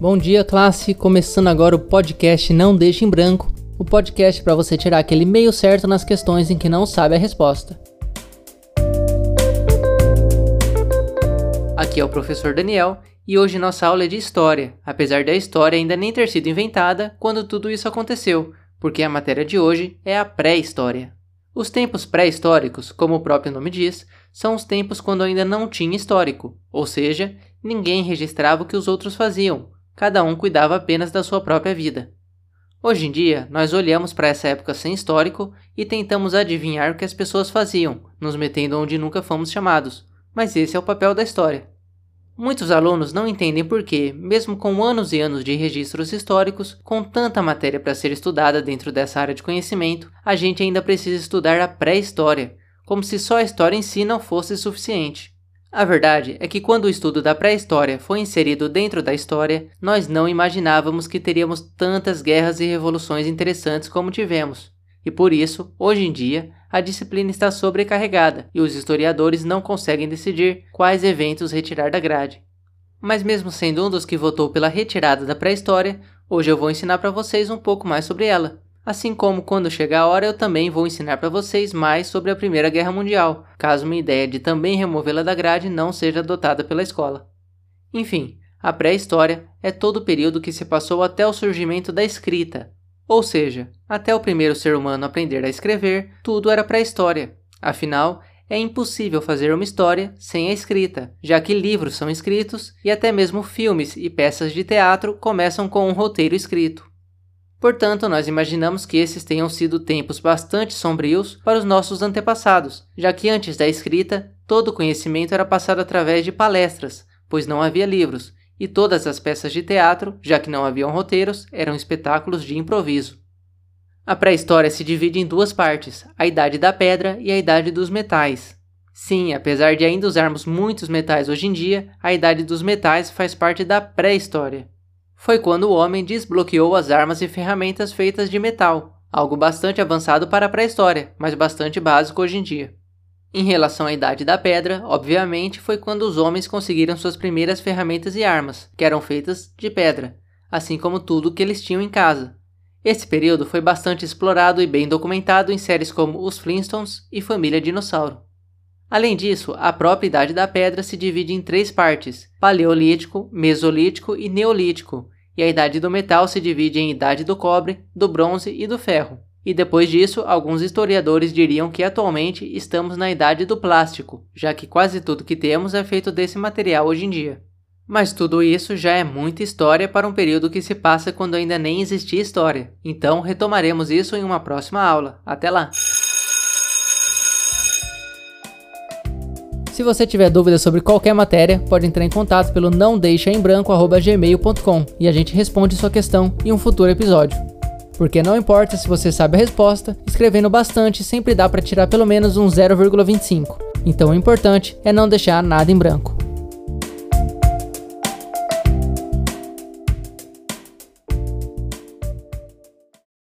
Bom dia, classe! Começando agora o podcast Não Deixe em Branco o podcast para você tirar aquele meio certo nas questões em que não sabe a resposta. Aqui é o professor Daniel e hoje nossa aula é de história, apesar da história ainda nem ter sido inventada quando tudo isso aconteceu, porque a matéria de hoje é a pré-história. Os tempos pré-históricos, como o próprio nome diz, são os tempos quando ainda não tinha histórico, ou seja, ninguém registrava o que os outros faziam, cada um cuidava apenas da sua própria vida. Hoje em dia, nós olhamos para essa época sem histórico e tentamos adivinhar o que as pessoas faziam, nos metendo onde nunca fomos chamados, mas esse é o papel da história. Muitos alunos não entendem por que, mesmo com anos e anos de registros históricos, com tanta matéria para ser estudada dentro dessa área de conhecimento, a gente ainda precisa estudar a pré-história, como se só a história em si não fosse suficiente. A verdade é que quando o estudo da pré-história foi inserido dentro da história, nós não imaginávamos que teríamos tantas guerras e revoluções interessantes como tivemos. E por isso, hoje em dia, a disciplina está sobrecarregada e os historiadores não conseguem decidir quais eventos retirar da grade. Mas mesmo sendo um dos que votou pela retirada da pré-história, hoje eu vou ensinar para vocês um pouco mais sobre ela. Assim como quando chegar a hora eu também vou ensinar para vocês mais sobre a Primeira Guerra Mundial, caso uma ideia de também removê-la da grade não seja adotada pela escola. Enfim, a pré-história é todo o período que se passou até o surgimento da escrita, ou seja, até o primeiro ser humano aprender a escrever, tudo era pré-história. Afinal, é impossível fazer uma história sem a escrita, já que livros são escritos e até mesmo filmes e peças de teatro começam com um roteiro escrito. Portanto, nós imaginamos que esses tenham sido tempos bastante sombrios para os nossos antepassados, já que antes da escrita, todo o conhecimento era passado através de palestras, pois não havia livros, e todas as peças de teatro, já que não haviam roteiros, eram espetáculos de improviso. A pré-história se divide em duas partes: a Idade da Pedra e a Idade dos Metais. Sim, apesar de ainda usarmos muitos metais hoje em dia, a Idade dos Metais faz parte da pré-história foi quando o homem desbloqueou as armas e ferramentas feitas de metal, algo bastante avançado para a pré-história, mas bastante básico hoje em dia. Em relação à Idade da Pedra, obviamente, foi quando os homens conseguiram suas primeiras ferramentas e armas, que eram feitas de pedra, assim como tudo que eles tinham em casa. Esse período foi bastante explorado e bem documentado em séries como Os Flintstones e Família Dinossauro. Além disso, a própria Idade da Pedra se divide em três partes: Paleolítico, Mesolítico e Neolítico, e a Idade do Metal se divide em Idade do Cobre, do Bronze e do Ferro. E depois disso, alguns historiadores diriam que atualmente estamos na Idade do Plástico, já que quase tudo que temos é feito desse material hoje em dia. Mas tudo isso já é muita história para um período que se passa quando ainda nem existia história. Então retomaremos isso em uma próxima aula. Até lá! Se você tiver dúvidas sobre qualquer matéria, pode entrar em contato pelo não deixa em branco@gmail.com e a gente responde sua questão em um futuro episódio. Porque não importa se você sabe a resposta, escrevendo bastante sempre dá para tirar pelo menos um 0,25. Então o importante é não deixar nada em branco.